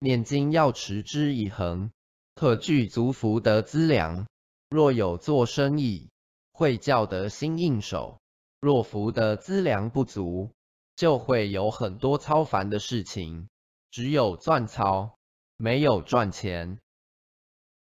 念经要持之以恒，可具足福德资粮。若有做生意，会叫得心应手；若福德资粮不足，就会有很多操烦的事情。只有赚钞，没有赚钱。